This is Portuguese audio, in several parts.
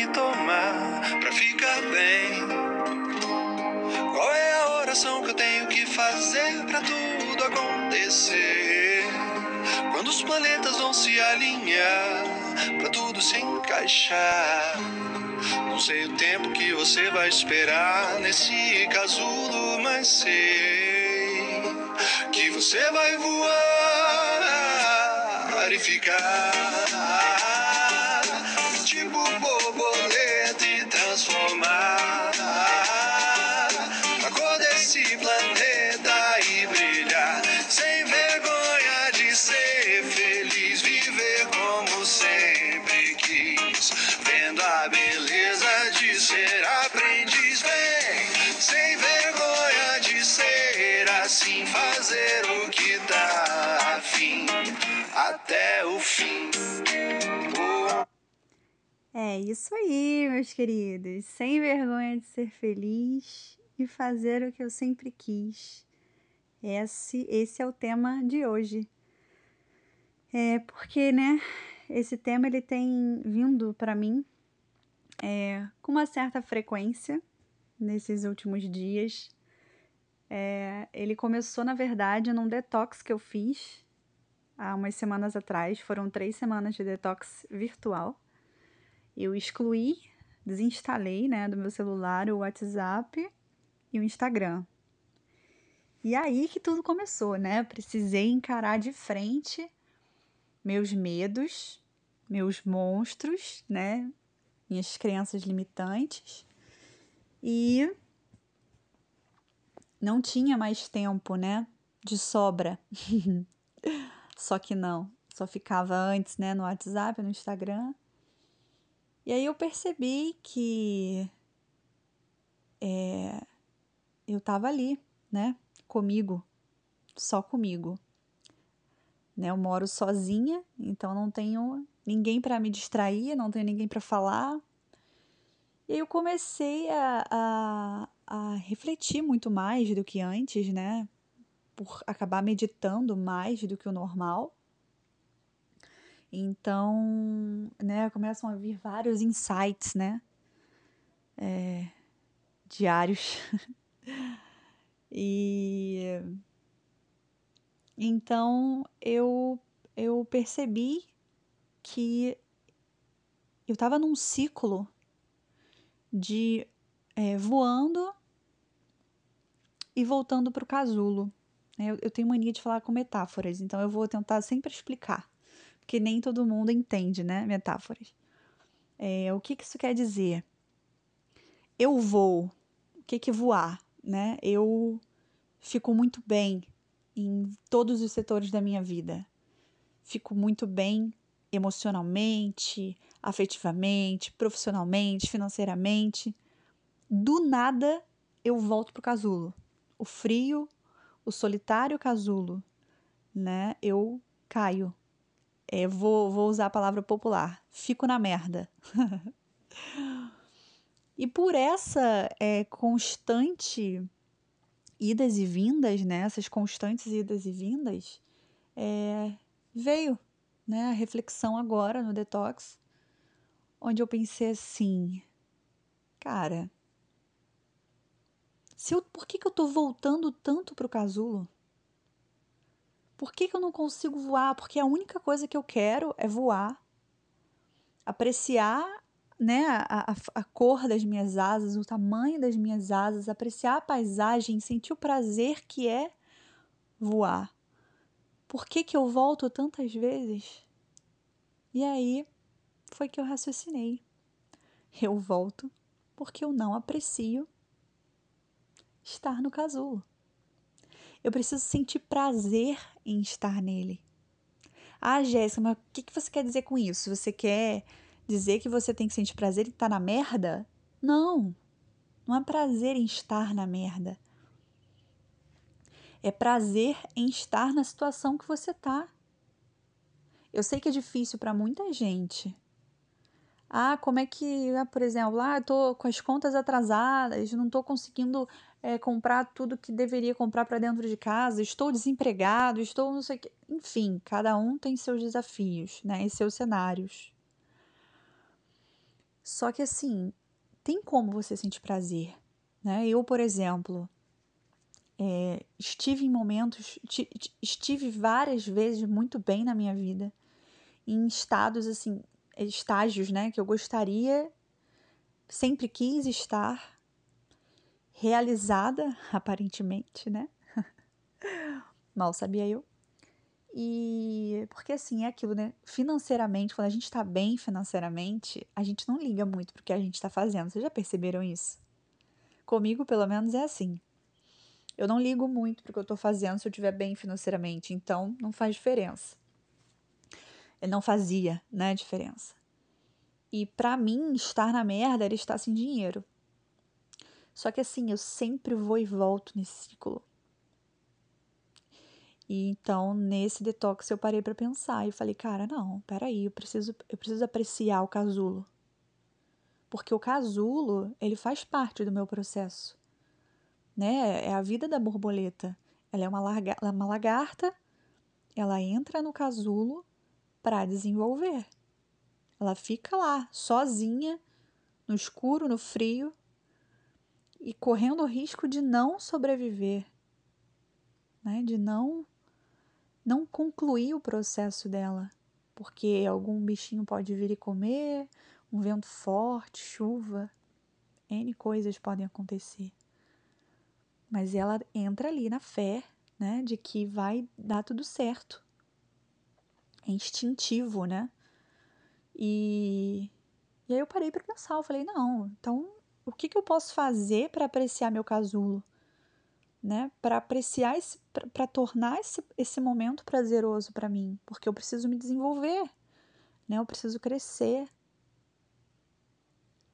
que tomar pra ficar bem? Qual é a oração que eu tenho que fazer pra tudo acontecer? Quando os planetas vão se alinhar pra tudo se encaixar. Não sei o tempo que você vai esperar nesse casulo, mas sei que você vai voar e ficar isso aí, meus queridos. Sem vergonha de ser feliz e fazer o que eu sempre quis. Esse, esse é o tema de hoje. É porque, né, esse tema ele tem vindo para mim é, com uma certa frequência nesses últimos dias. É, ele começou, na verdade, num detox que eu fiz há umas semanas atrás. Foram três semanas de detox virtual. Eu excluí, desinstalei né, do meu celular o WhatsApp e o Instagram. E aí que tudo começou, né? Precisei encarar de frente meus medos, meus monstros, né? Minhas crenças limitantes. E não tinha mais tempo, né? De sobra. só que não. Só ficava antes, né? No WhatsApp, no Instagram. E aí eu percebi que é, eu tava ali, né? Comigo. Só comigo. Né? Eu moro sozinha, então não tenho ninguém para me distrair, não tenho ninguém para falar. E aí eu comecei a, a, a refletir muito mais do que antes, né? Por acabar meditando mais do que o normal. Então, né, começam a vir vários insights, né? É, diários. e então eu eu percebi que eu estava num ciclo de é, voando e voltando para o casulo. Eu, eu tenho mania de falar com metáforas, então eu vou tentar sempre explicar, porque nem todo mundo entende, né? Metáforas. É, o que, que isso quer dizer? Eu vou. O que, que voar? Né? Eu fico muito bem em todos os setores da minha vida. Fico muito bem emocionalmente, afetivamente, profissionalmente, financeiramente. Do nada eu volto pro casulo. O frio, o solitário casulo, né? Eu caio. É, vou, vou usar a palavra popular. Fico na merda. e por essa é, constante idas e vindas, né? Essas constantes idas e vindas, é, veio né, a reflexão agora no detox, onde eu pensei assim, cara, se eu, por que, que eu tô voltando tanto pro casulo? Por que, que eu não consigo voar? Porque a única coisa que eu quero é voar, apreciar né, a, a, a, cor das minhas asas, o tamanho das minhas asas, apreciar a paisagem, sentir o prazer que é voar. Por que, que eu volto tantas vezes? E aí foi que eu raciocinei. Eu volto porque eu não aprecio estar no casulo. Eu preciso sentir prazer em estar nele. Ah, Jéssica, mas o que, que você quer dizer com isso? Você quer dizer que você tem que sentir prazer em estar na merda? Não, não é prazer em estar na merda. É prazer em estar na situação que você tá. Eu sei que é difícil para muita gente. Ah, como é que, ah, por exemplo, ah, tô com as contas atrasadas, não tô conseguindo é, comprar tudo que deveria comprar para dentro de casa, estou desempregado, estou não sei o que. Enfim, cada um tem seus desafios, né, e seus cenários. Só que assim, tem como você sentir prazer, né? Eu, por exemplo, é, estive em momentos, estive várias vezes muito bem na minha vida, em estados assim, estágios, né, que eu gostaria, sempre quis estar realizada, aparentemente, né? Mal sabia eu. E porque assim é aquilo, né? Financeiramente, quando a gente tá bem financeiramente, a gente não liga muito pro que a gente tá fazendo. Vocês já perceberam isso? Comigo, pelo menos, é assim. Eu não ligo muito pro que eu tô fazendo se eu estiver bem financeiramente, então não faz diferença. Ele não fazia, né, diferença. E para mim, estar na merda era estar sem dinheiro. Só que assim, eu sempre vou e volto nesse ciclo. E então, nesse detox, eu parei para pensar e falei, cara, não, peraí, eu preciso, eu preciso apreciar o casulo. Porque o casulo, ele faz parte do meu processo. Né? É a vida da borboleta. Ela é uma, larga, é uma lagarta, ela entra no casulo para desenvolver. Ela fica lá, sozinha, no escuro, no frio, e correndo o risco de não sobreviver, né? de não não concluir o processo dela, porque algum bichinho pode vir e comer, um vento forte, chuva, N coisas podem acontecer. Mas ela entra ali na fé, né, de que vai dar tudo certo. É instintivo, né? E, e aí eu parei para pensar, eu falei, não, então o que, que eu posso fazer para apreciar meu casulo? né, para apreciar esse, para tornar esse, esse momento prazeroso para mim, porque eu preciso me desenvolver, né, eu preciso crescer.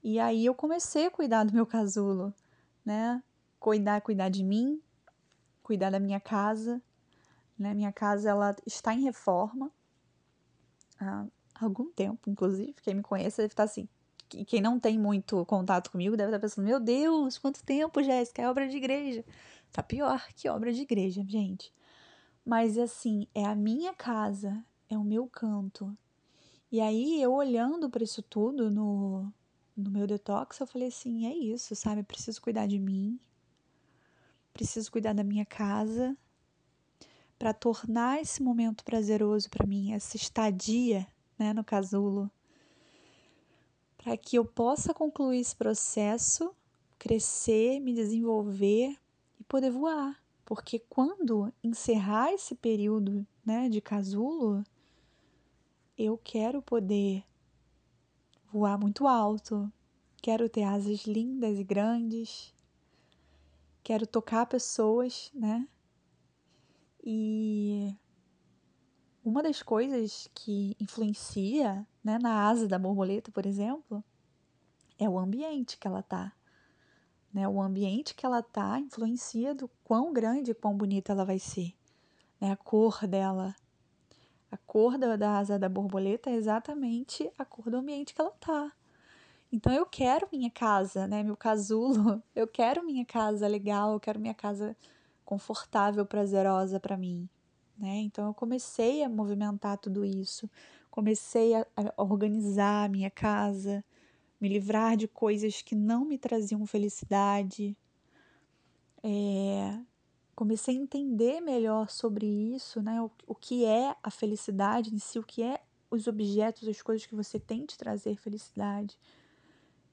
E aí eu comecei a cuidar do meu casulo, né, cuidar, cuidar de mim, cuidar da minha casa, né, minha casa ela está em reforma há algum tempo, inclusive, quem me conhece deve estar assim, quem não tem muito contato comigo deve estar pensando, meu Deus, quanto tempo, Jéssica, é obra de igreja. Tá pior que obra de igreja, gente. Mas assim, é a minha casa, é o meu canto. E aí, eu olhando para isso tudo no, no meu detox, eu falei assim: é isso, sabe? Preciso cuidar de mim, preciso cuidar da minha casa, para tornar esse momento prazeroso para mim, essa estadia né, no casulo, para que eu possa concluir esse processo, crescer, me desenvolver poder voar. Porque quando encerrar esse período né, de casulo, eu quero poder voar muito alto, quero ter asas lindas e grandes, quero tocar pessoas, né? E uma das coisas que influencia né, na asa da borboleta, por exemplo, é o ambiente que ela tá. Né? O ambiente que ela tá influencia do quão grande e quão bonita ela vai ser. Né? A cor dela. A cor da, da asa da borboleta é exatamente a cor do ambiente que ela tá. Então eu quero minha casa, né? Meu casulo. Eu quero minha casa legal, eu quero minha casa confortável, prazerosa para mim, né? Então eu comecei a movimentar tudo isso, comecei a, organizar a minha casa, me livrar de coisas que não me traziam felicidade. É, comecei a entender melhor sobre isso, né? O, o que é a felicidade em si, o que é os objetos, as coisas que você tem de trazer felicidade.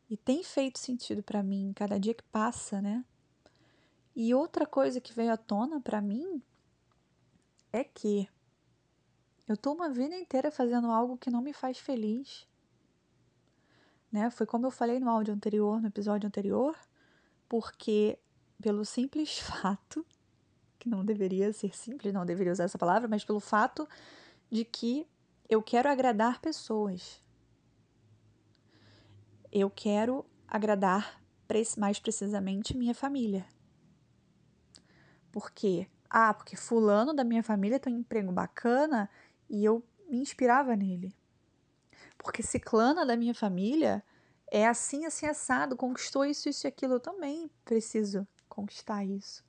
E tem feito sentido para mim cada dia que passa, né? E outra coisa que veio à tona para mim é que eu tô uma vida inteira fazendo algo que não me faz feliz né? Foi como eu falei no áudio anterior, no episódio anterior, porque pelo simples fato, que não deveria ser simples, não deveria usar essa palavra, mas pelo fato de que eu quero agradar pessoas. Eu quero agradar mais precisamente minha família. Por quê? Ah, porque fulano da minha família tem um emprego bacana e eu me inspirava nele porque ciclana da minha família é assim, assim, assado, conquistou isso, isso e aquilo. Eu também preciso conquistar isso.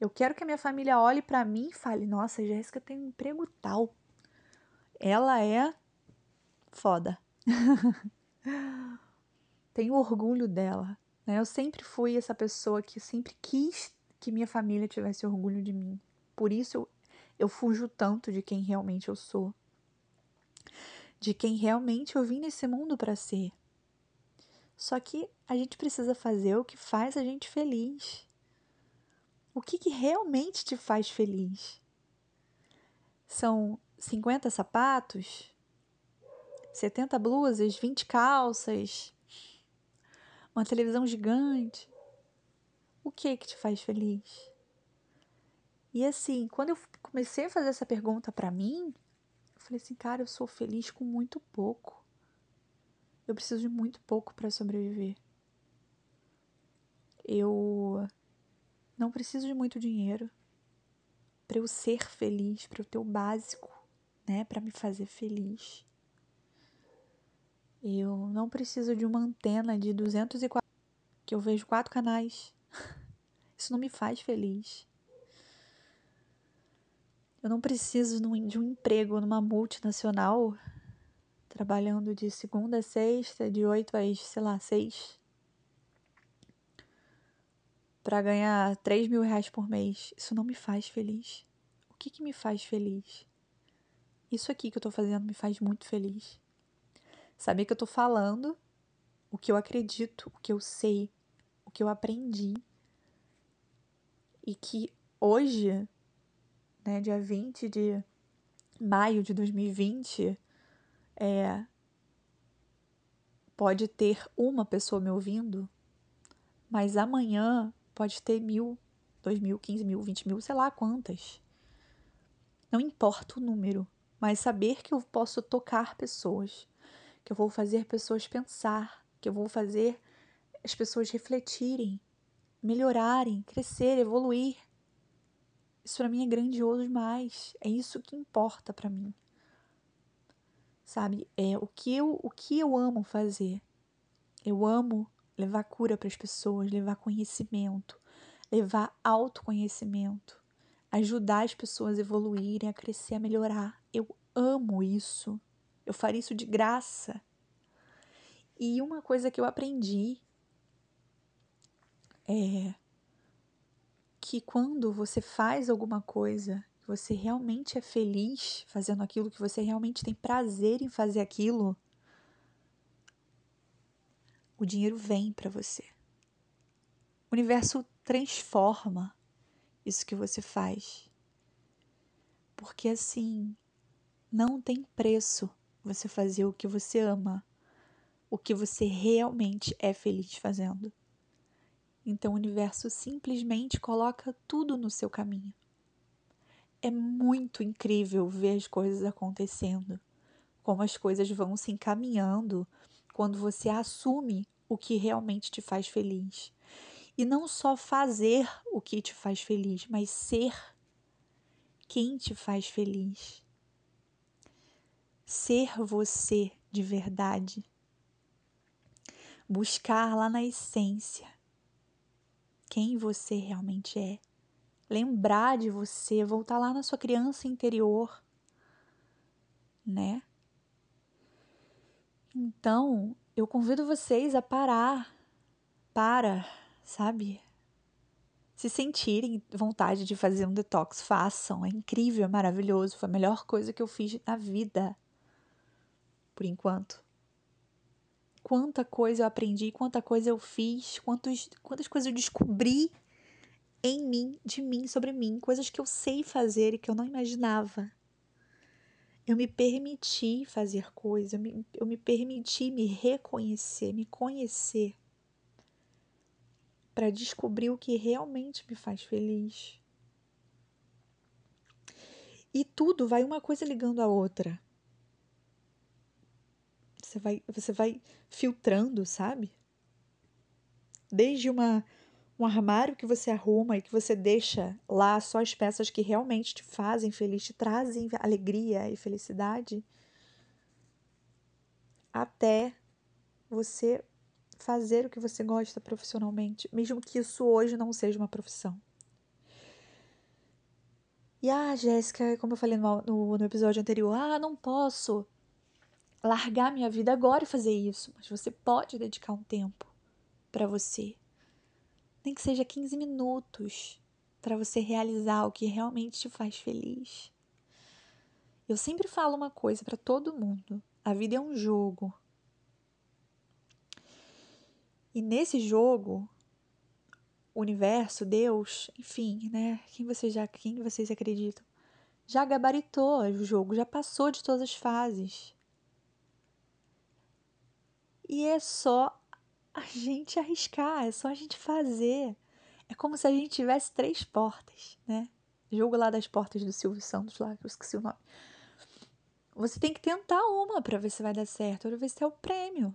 Eu quero que a minha família olhe para mim e fale: Nossa, Jéssica tem um emprego tal. Ela é foda. Tenho orgulho dela. Né? Eu sempre fui essa pessoa que sempre quis que minha família tivesse orgulho de mim. Por isso eu, eu fujo tanto de quem realmente eu sou. De quem realmente eu vim nesse mundo para ser. Só que a gente precisa fazer o que faz a gente feliz. O que, que realmente te faz feliz? São 50 sapatos? 70 blusas? 20 calças? Uma televisão gigante? O que que te faz feliz? E assim, quando eu comecei a fazer essa pergunta para mim, eu falei assim, cara, eu sou feliz com muito pouco. Eu preciso de muito pouco para sobreviver. Eu não preciso de muito dinheiro para eu ser feliz, para eu ter o básico, né, para me fazer feliz. Eu não preciso de uma antena de 204 que eu vejo quatro canais. Isso não me faz feliz. Eu não preciso de um emprego numa multinacional trabalhando de segunda a sexta, de oito às, sei lá, seis, para ganhar três mil reais por mês. Isso não me faz feliz. O que, que me faz feliz? Isso aqui que eu tô fazendo me faz muito feliz. Saber que eu tô falando o que eu acredito, o que eu sei, o que eu aprendi. E que hoje, né, dia 20 de maio de 2020, é, pode ter uma pessoa me ouvindo, mas amanhã pode ter mil, dois mil, quinze mil, vinte mil, sei lá quantas. Não importa o número, mas saber que eu posso tocar pessoas, que eu vou fazer pessoas pensar, que eu vou fazer as pessoas refletirem, melhorarem, crescer, evoluir. Isso para mim é grandioso demais. É isso que importa para mim sabe? É o que eu, o que eu amo fazer. Eu amo levar cura para as pessoas, levar conhecimento, levar autoconhecimento, ajudar as pessoas a evoluírem, a crescer, a melhorar. Eu amo isso. Eu faria isso de graça. E uma coisa que eu aprendi é que quando você faz alguma coisa você realmente é feliz fazendo aquilo, que você realmente tem prazer em fazer aquilo, o dinheiro vem para você. O universo transforma isso que você faz. Porque assim, não tem preço você fazer o que você ama, o que você realmente é feliz fazendo. Então o universo simplesmente coloca tudo no seu caminho é muito incrível ver as coisas acontecendo, como as coisas vão se encaminhando quando você assume o que realmente te faz feliz. E não só fazer o que te faz feliz, mas ser quem te faz feliz. Ser você de verdade. Buscar lá na essência quem você realmente é lembrar de você, voltar lá na sua criança interior, né? Então, eu convido vocês a parar, para, sabe? Se sentirem vontade de fazer um detox, façam. É incrível, é maravilhoso. Foi a melhor coisa que eu fiz na vida. Por enquanto. Quanta coisa eu aprendi, quanta coisa eu fiz, quantos, quantas coisas eu descobri em mim, de mim, sobre mim, coisas que eu sei fazer e que eu não imaginava. Eu me permiti fazer coisas, eu me, eu me permiti me reconhecer, me conhecer, para descobrir o que realmente me faz feliz. E tudo vai uma coisa ligando a outra. Você vai, você vai filtrando, sabe? Desde uma um armário que você arruma e que você deixa lá só as peças que realmente te fazem feliz, te trazem alegria e felicidade, até você fazer o que você gosta profissionalmente, mesmo que isso hoje não seja uma profissão. E ah, Jéssica, como eu falei no, no, no episódio anterior, ah, não posso largar minha vida agora e fazer isso, mas você pode dedicar um tempo para você. Nem que seja 15 minutos para você realizar o que realmente te faz feliz. Eu sempre falo uma coisa para todo mundo: a vida é um jogo. E nesse jogo, o universo, Deus, enfim, né? Quem vocês já, quem vocês acreditam? Já gabaritou o jogo, já passou de todas as fases. E é só a gente arriscar, é só a gente fazer. É como se a gente tivesse três portas, né? Jogo lá das portas do Silvio Santos, lá, que eu esqueci o nome. Você tem que tentar uma para ver se vai dar certo, para ver se é o prêmio.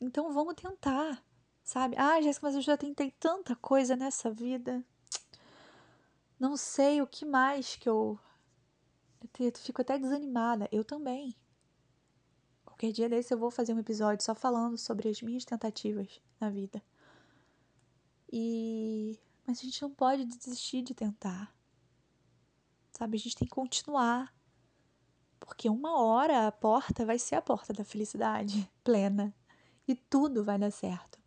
Então vamos tentar, sabe? Ah, Jéssica, mas eu já tentei tanta coisa nessa vida. Não sei o que mais que eu. Eu fico até desanimada. Eu também. Qualquer dia desse eu vou fazer um episódio só falando sobre as minhas tentativas na vida. E. Mas a gente não pode desistir de tentar. Sabe? A gente tem que continuar. Porque uma hora a porta vai ser a porta da felicidade plena. E tudo vai dar certo.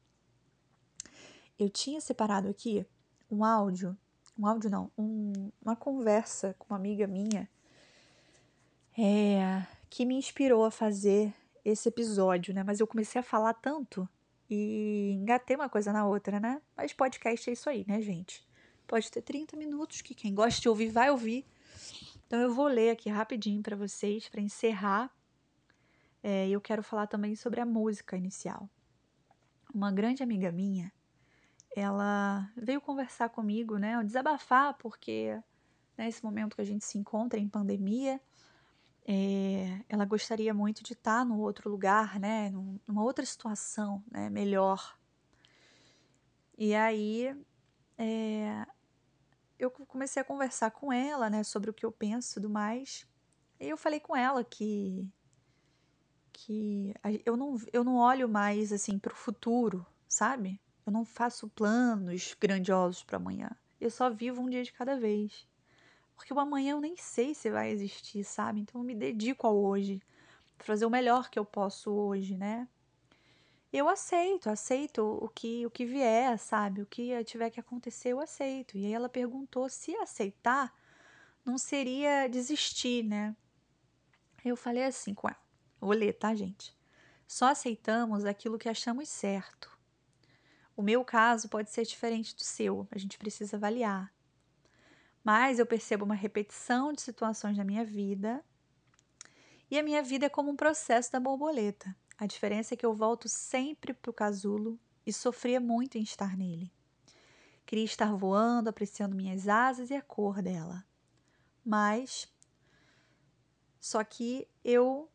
Eu tinha separado aqui um áudio. Um áudio não, um, uma conversa com uma amiga minha. É, que me inspirou a fazer esse episódio, né? Mas eu comecei a falar tanto e engatei uma coisa na outra, né? Mas podcast é isso aí, né, gente? Pode ter 30 minutos que quem gosta de ouvir vai ouvir. Então eu vou ler aqui rapidinho para vocês para encerrar. É, eu quero falar também sobre a música inicial. Uma grande amiga minha, ela veio conversar comigo, né? Desabafar porque nesse né, momento que a gente se encontra em pandemia, é, ela gostaria muito de estar no outro lugar, né, numa outra situação, né, melhor. E aí é, eu comecei a conversar com ela, né, sobre o que eu penso e tudo mais. E eu falei com ela que que eu não, eu não olho mais assim para o futuro, sabe? Eu não faço planos grandiosos para amanhã. Eu só vivo um dia de cada vez. Porque o amanhã eu nem sei se vai existir, sabe? Então eu me dedico ao hoje, fazer o melhor que eu posso hoje, né? Eu aceito, aceito o que o que vier, sabe? O que tiver que acontecer, eu aceito. E aí ela perguntou se aceitar não seria desistir, né? Eu falei assim com ela. Vou ler, tá, gente? Só aceitamos aquilo que achamos certo. O meu caso pode ser diferente do seu, a gente precisa avaliar mas eu percebo uma repetição de situações na minha vida. E a minha vida é como um processo da borboleta. A diferença é que eu volto sempre para o casulo e sofria muito em estar nele. Queria estar voando, apreciando minhas asas e a cor dela. Mas só que eu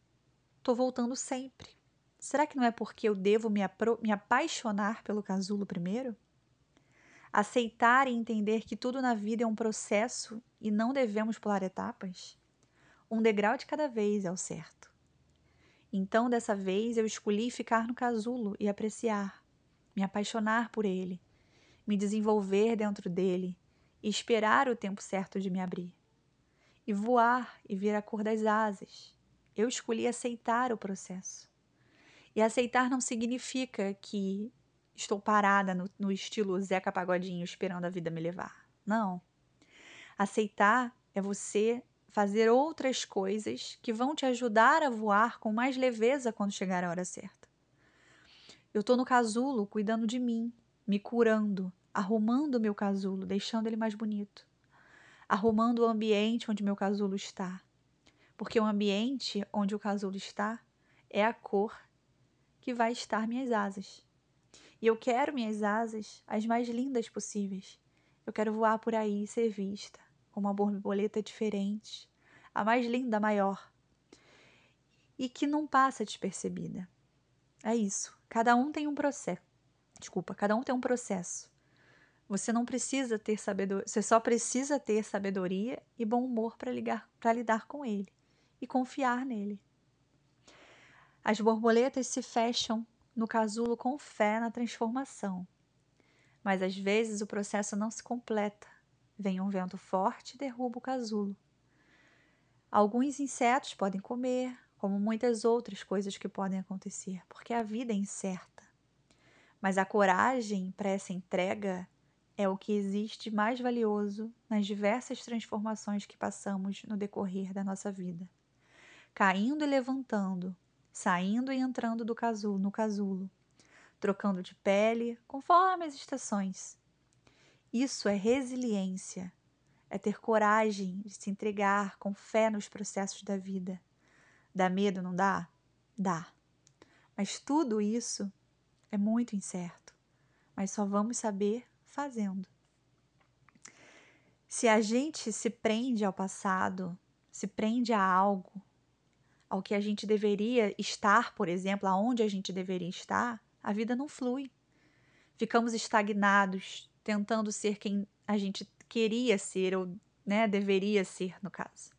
tô voltando sempre. Será que não é porque eu devo me, me apaixonar pelo casulo primeiro? Aceitar e entender que tudo na vida é um processo e não devemos pular etapas? Um degrau de cada vez é o certo. Então, dessa vez, eu escolhi ficar no casulo e apreciar, me apaixonar por ele, me desenvolver dentro dele e esperar o tempo certo de me abrir. E voar e ver a cor das asas. Eu escolhi aceitar o processo. E aceitar não significa que estou parada no, no estilo Zeca Pagodinho esperando a vida me levar. Não. Aceitar é você fazer outras coisas que vão te ajudar a voar com mais leveza quando chegar a hora certa. Eu estou no casulo cuidando de mim, me curando, arrumando o meu casulo, deixando ele mais bonito, arrumando o ambiente onde meu casulo está. Porque o ambiente onde o casulo está é a cor que vai estar minhas asas. E eu quero minhas asas as mais lindas possíveis. Eu quero voar por aí e ser vista, com uma borboleta diferente, a mais linda, a maior. E que não passa despercebida. É isso. Cada um tem um processo. Desculpa, cada um tem um processo. Você não precisa ter sabedoria, você só precisa ter sabedoria e bom humor para lidar com ele e confiar nele. As borboletas se fecham no casulo com fé na transformação. Mas às vezes o processo não se completa. Vem um vento forte e derruba o casulo. Alguns insetos podem comer, como muitas outras coisas que podem acontecer, porque a vida é incerta. Mas a coragem para essa entrega é o que existe mais valioso nas diversas transformações que passamos no decorrer da nossa vida. Caindo e levantando, saindo e entrando do casulo, no casulo, trocando de pele conforme as estações. Isso é resiliência, é ter coragem de se entregar com fé nos processos da vida. Dá medo, não dá? Dá. Mas tudo isso é muito incerto, mas só vamos saber fazendo. Se a gente se prende ao passado, se prende a algo, ao que a gente deveria estar, por exemplo, aonde a gente deveria estar, a vida não flui. Ficamos estagnados, tentando ser quem a gente queria ser ou né, deveria ser, no caso.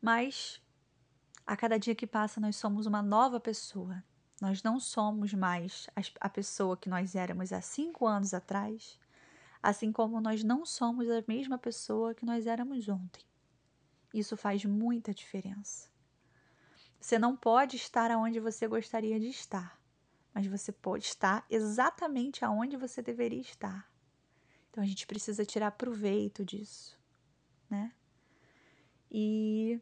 Mas a cada dia que passa, nós somos uma nova pessoa. Nós não somos mais a pessoa que nós éramos há cinco anos atrás, assim como nós não somos a mesma pessoa que nós éramos ontem. Isso faz muita diferença. Você não pode estar aonde você gostaria de estar, mas você pode estar exatamente aonde você deveria estar. Então a gente precisa tirar proveito disso, né? E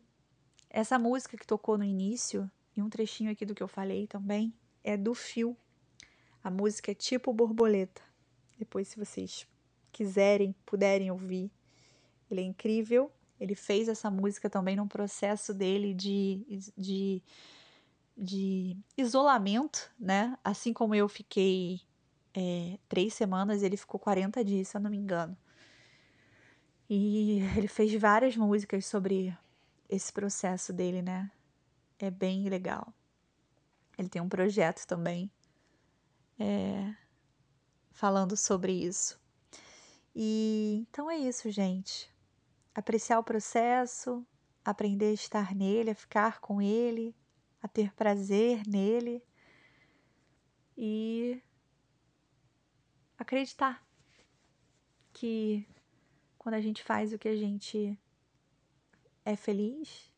essa música que tocou no início, e um trechinho aqui do que eu falei também é do Fio. A música é tipo borboleta. Depois, se vocês quiserem, puderem ouvir, ele é incrível. Ele fez essa música também num processo dele de, de, de isolamento, né? Assim como eu fiquei é, três semanas, ele ficou 40 dias, se eu não me engano. E ele fez várias músicas sobre esse processo dele, né? é bem legal. Ele tem um projeto também é, falando sobre isso. E então é isso, gente. Apreciar o processo, aprender a estar nele, a ficar com ele, a ter prazer nele e acreditar que quando a gente faz o que a gente é feliz,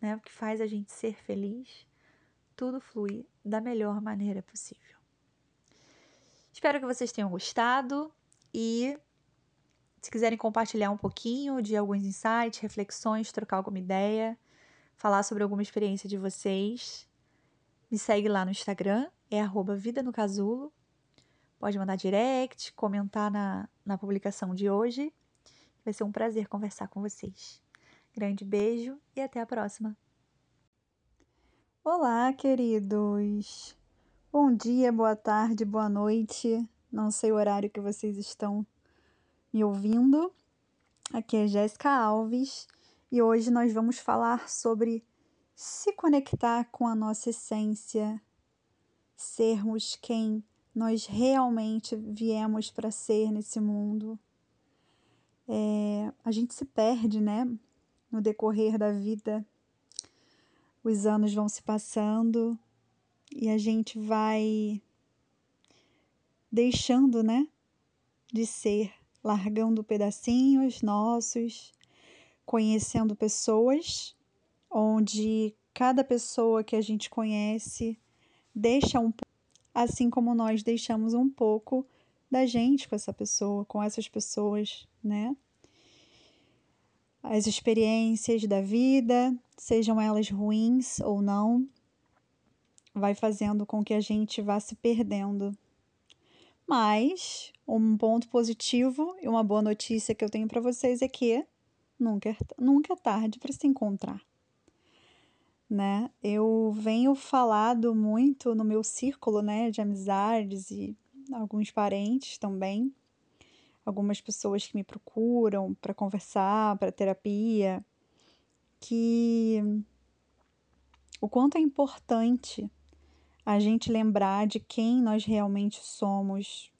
né, o que faz a gente ser feliz, tudo flui da melhor maneira possível. Espero que vocês tenham gostado e se quiserem compartilhar um pouquinho de alguns insights, reflexões, trocar alguma ideia, falar sobre alguma experiência de vocês, me segue lá no Instagram, é arroba Vida no Casulo. Pode mandar direct, comentar na, na publicação de hoje. Vai ser um prazer conversar com vocês. Grande beijo e até a próxima. Olá, queridos. Bom dia, boa tarde, boa noite. Não sei o horário que vocês estão me ouvindo. Aqui é Jéssica Alves e hoje nós vamos falar sobre se conectar com a nossa essência, sermos quem nós realmente viemos para ser nesse mundo. É, a gente se perde, né? no decorrer da vida. Os anos vão se passando e a gente vai deixando, né, de ser, largando pedacinhos nossos, conhecendo pessoas, onde cada pessoa que a gente conhece deixa um pouco, assim como nós deixamos um pouco da gente com essa pessoa, com essas pessoas, né? as experiências da vida, sejam elas ruins ou não, vai fazendo com que a gente vá se perdendo. Mas um ponto positivo e uma boa notícia que eu tenho para vocês é que nunca é, nunca é tarde para se encontrar. Né? Eu venho falado muito no meu círculo, né, de amizades e alguns parentes também, algumas pessoas que me procuram para conversar, para terapia, que o quanto é importante a gente lembrar de quem nós realmente somos.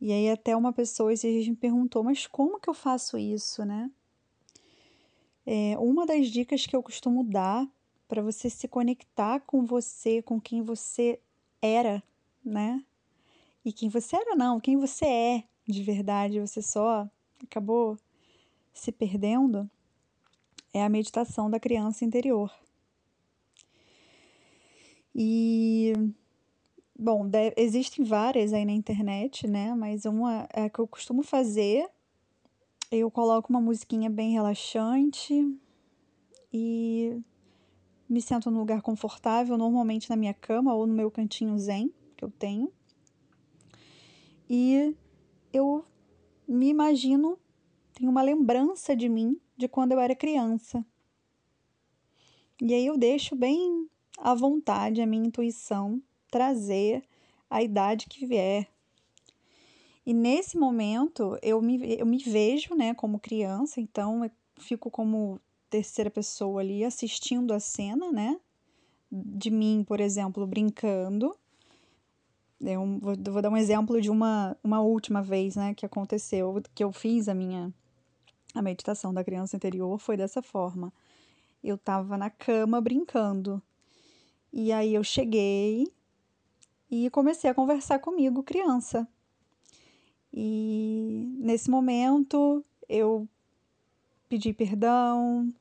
E aí até uma pessoa esses me perguntou, mas como que eu faço isso, né? É, uma das dicas que eu costumo dar para você se conectar com você, com quem você era, né? E quem você era, não, quem você é de verdade, você só acabou se perdendo, é a meditação da criança interior. E bom, deve, existem várias aí na internet, né? Mas uma é que eu costumo fazer. Eu coloco uma musiquinha bem relaxante e me sento num lugar confortável, normalmente na minha cama ou no meu cantinho zen que eu tenho. E eu me imagino, tenho uma lembrança de mim de quando eu era criança. E aí eu deixo bem à vontade a minha intuição trazer a idade que vier. E nesse momento eu me, eu me vejo né, como criança, então eu fico como terceira pessoa ali assistindo a cena, né? De mim, por exemplo, brincando. Eu vou, vou dar um exemplo de uma, uma última vez, né, que aconteceu, que eu fiz a minha a meditação da criança interior foi dessa forma. Eu estava na cama brincando. E aí eu cheguei e comecei a conversar comigo, criança. E nesse momento eu pedi perdão,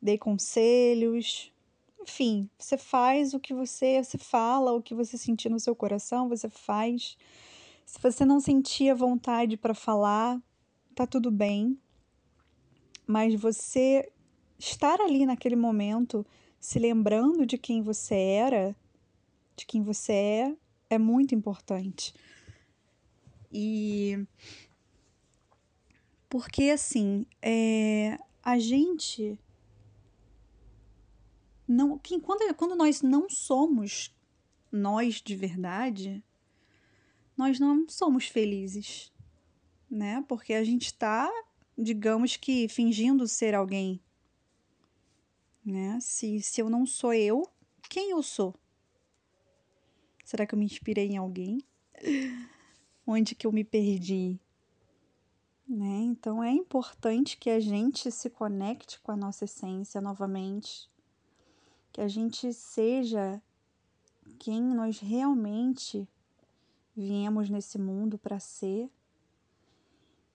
dei conselhos, enfim, você faz o que você, você fala, o que você sentir no seu coração, você faz. Se você não sentia vontade para falar, tá tudo bem. Mas você estar ali naquele momento, se lembrando de quem você era, de quem você é, é muito importante. E porque assim, é, a gente não que quando, quando nós não somos nós de verdade, nós não somos felizes, né? Porque a gente está, digamos que, fingindo ser alguém, né? Se, se eu não sou eu, quem eu sou? Será que eu me inspirei em alguém? Onde que eu me perdi? Né? Então é importante que a gente se conecte com a nossa essência novamente que a gente seja quem nós realmente viemos nesse mundo para ser.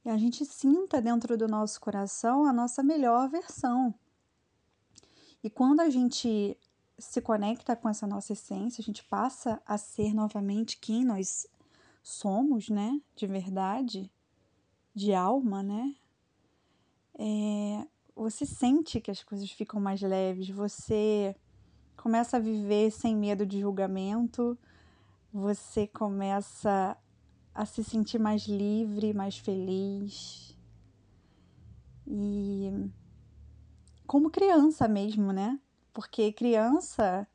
E a gente sinta dentro do nosso coração a nossa melhor versão. E quando a gente se conecta com essa nossa essência, a gente passa a ser novamente quem nós somos, né? De verdade, de alma, né? É, você sente que as coisas ficam mais leves, você começa a viver sem medo de julgamento, você começa a se sentir mais livre, mais feliz. E como criança mesmo, né? Porque criança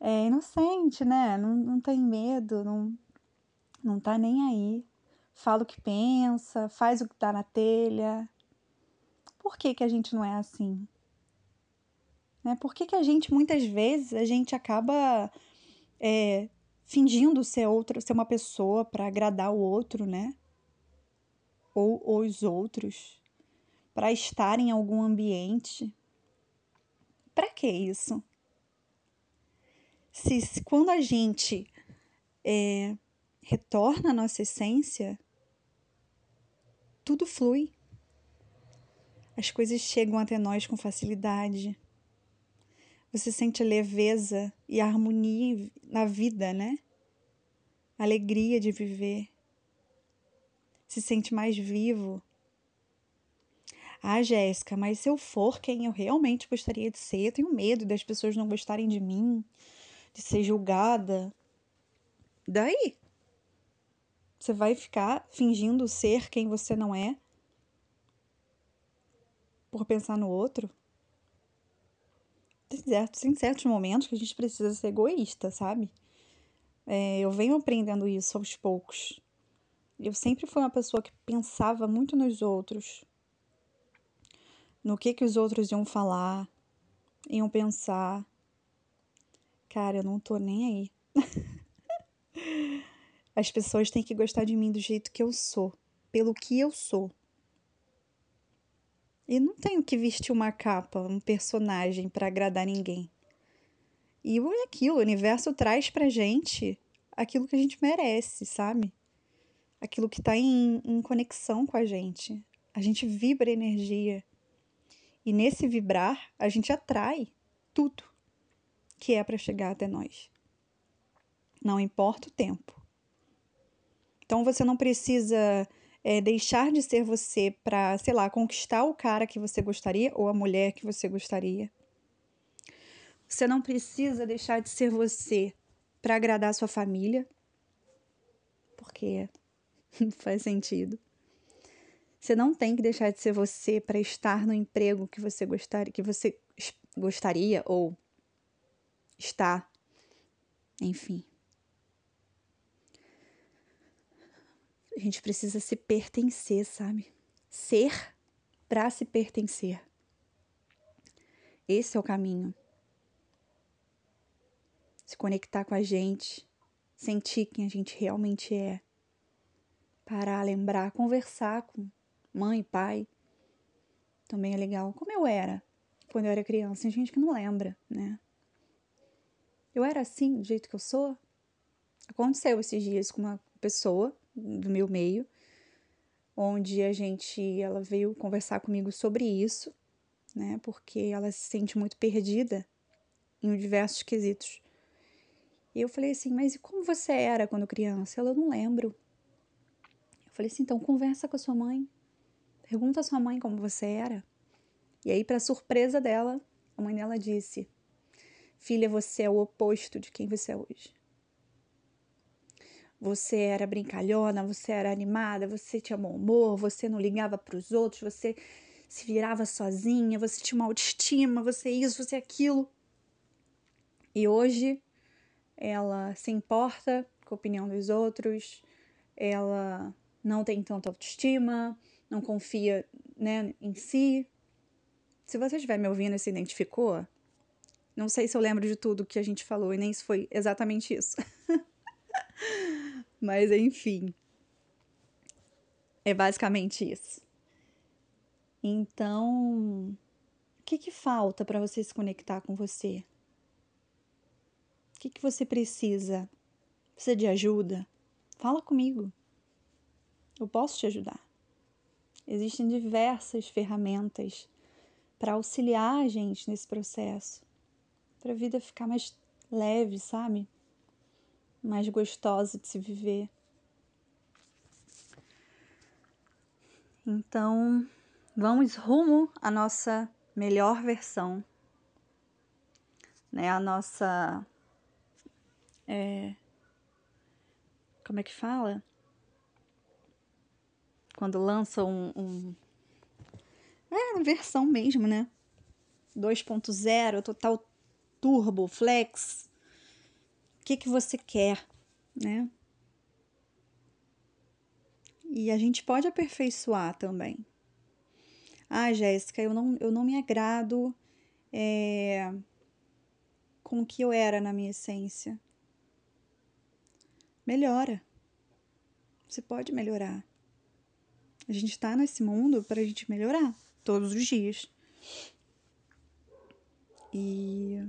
é inocente, né? Não, não tem medo, não, não tá nem aí. Fala o que pensa, faz o que tá na telha. Por que, que a gente não é assim? Né? Por que, que a gente, muitas vezes, a gente acaba é, fingindo ser outra, ser uma pessoa para agradar o outro, né? Ou, ou os outros, para estar em algum ambiente. Para que isso? Se, se, quando a gente é, retorna à nossa essência, tudo flui. As coisas chegam até nós com facilidade. Você sente leveza e harmonia na vida, né? Alegria de viver. Se sente mais vivo. Ah, Jéssica, mas se eu for quem eu realmente gostaria de ser, eu tenho medo das pessoas não gostarem de mim, de ser julgada. Daí? Você vai ficar fingindo ser quem você não é? Por pensar no outro? tem certos, em certos momentos que a gente precisa ser egoísta, sabe? É, eu venho aprendendo isso aos poucos. Eu sempre fui uma pessoa que pensava muito nos outros, no que que os outros iam falar, iam pensar. Cara, eu não tô nem aí. As pessoas têm que gostar de mim do jeito que eu sou, pelo que eu sou. E não tenho que vestir uma capa, um personagem para agradar ninguém. E é aquilo, o universo traz pra gente aquilo que a gente merece, sabe? Aquilo que tá em, em conexão com a gente. A gente vibra energia. E nesse vibrar, a gente atrai tudo que é para chegar até nós. Não importa o tempo. Então você não precisa é, deixar de ser você para, sei lá, conquistar o cara que você gostaria ou a mulher que você gostaria. Você não precisa deixar de ser você para agradar sua família, porque faz sentido. Você não tem que deixar de ser você para estar no emprego que você gostaria, que você gostaria ou está, enfim. A gente precisa se pertencer, sabe? Ser para se pertencer. Esse é o caminho. Se conectar com a gente, sentir quem a gente realmente é. Parar, lembrar, conversar com mãe, pai. Também é legal. Como eu era quando eu era criança. Tem gente que não lembra, né? Eu era assim, do jeito que eu sou. Aconteceu esses dias com uma pessoa do meu meio, onde a gente, ela veio conversar comigo sobre isso, né? Porque ela se sente muito perdida em diversos quesitos. E eu falei assim, mas e como você era quando criança? Ela, não lembro. Eu falei assim, então conversa com a sua mãe. Pergunta à sua mãe como você era. E aí, para surpresa dela, a mãe dela disse: Filha, você é o oposto de quem você é hoje. Você era brincalhona, você era animada, você tinha bom humor, você não ligava para os outros, você se virava sozinha, você tinha uma autoestima, você isso, você aquilo. E hoje ela se importa com a opinião dos outros, ela não tem tanta autoestima, não confia né, em si. Se você estiver me ouvindo e se identificou, não sei se eu lembro de tudo que a gente falou e nem se foi exatamente isso. Mas enfim. É basicamente isso. Então, o que, que falta para você se conectar com você? O que, que você precisa? Precisa de ajuda? Fala comigo. Eu posso te ajudar. Existem diversas ferramentas para auxiliar a gente nesse processo, para a vida ficar mais leve, sabe? mais gostosa de se viver. Então, vamos rumo à nossa melhor versão, né? A nossa. É, como é que fala? Quando lança um. um é, versão mesmo, né? 2.0, total turbo, flex, que, que você quer, né? E a gente pode aperfeiçoar também. Ah, Jéssica, eu não, eu não me agrado é, com o que eu era na minha essência. Melhora. Você pode melhorar. A gente está nesse mundo para a gente melhorar todos os dias. E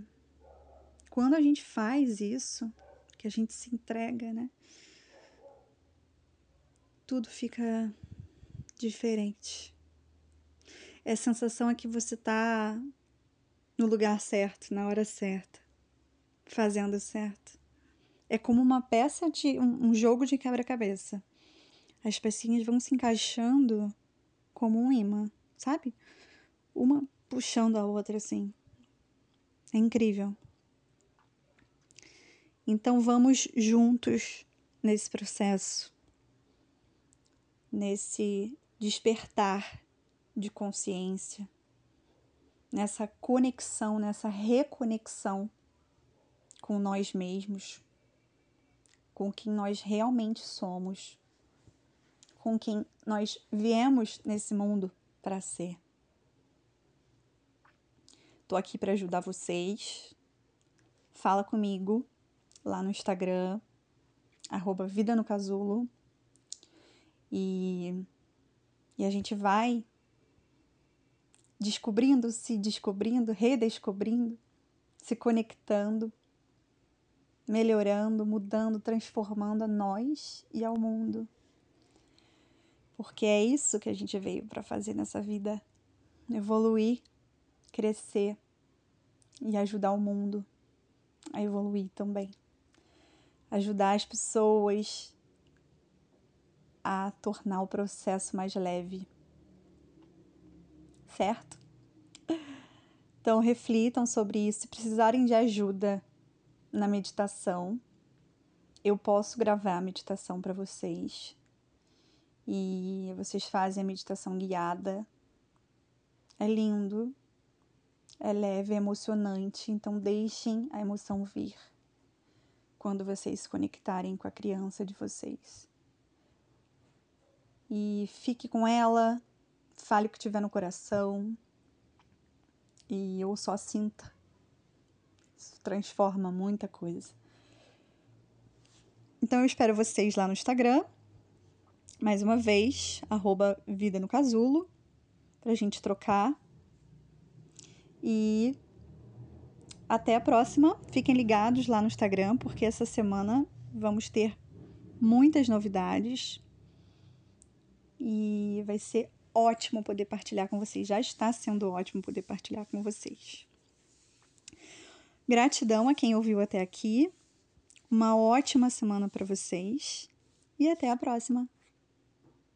quando a gente faz isso, que a gente se entrega, né? Tudo fica diferente. É a sensação é que você tá no lugar certo, na hora certa, fazendo certo. É como uma peça de um, um jogo de quebra-cabeça. As pecinhas vão se encaixando como um imã, sabe? Uma puxando a outra assim. É incrível. Então vamos juntos nesse processo, nesse despertar de consciência, nessa conexão, nessa reconexão com nós mesmos, com quem nós realmente somos, com quem nós viemos nesse mundo para ser. Tô aqui para ajudar vocês. Fala comigo lá no Instagram, arroba Vida no Casulo. E, e a gente vai descobrindo, se descobrindo, redescobrindo, se conectando, melhorando, mudando, transformando a nós e ao mundo. Porque é isso que a gente veio para fazer nessa vida, evoluir crescer e ajudar o mundo a evoluir também. Ajudar as pessoas a tornar o processo mais leve. Certo? Então reflitam sobre isso. Se precisarem de ajuda na meditação, eu posso gravar a meditação para vocês. E vocês fazem a meditação guiada. É lindo, é leve, é emocionante, então deixem a emoção vir quando vocês se conectarem com a criança de vocês. E fique com ela, fale o que tiver no coração e eu só sinta. Isso transforma muita coisa. Então eu espero vocês lá no Instagram. Mais uma vez, arroba Vida no Casulo, pra gente trocar. E até a próxima. Fiquem ligados lá no Instagram, porque essa semana vamos ter muitas novidades. E vai ser ótimo poder partilhar com vocês. Já está sendo ótimo poder partilhar com vocês. Gratidão a quem ouviu até aqui. Uma ótima semana para vocês e até a próxima.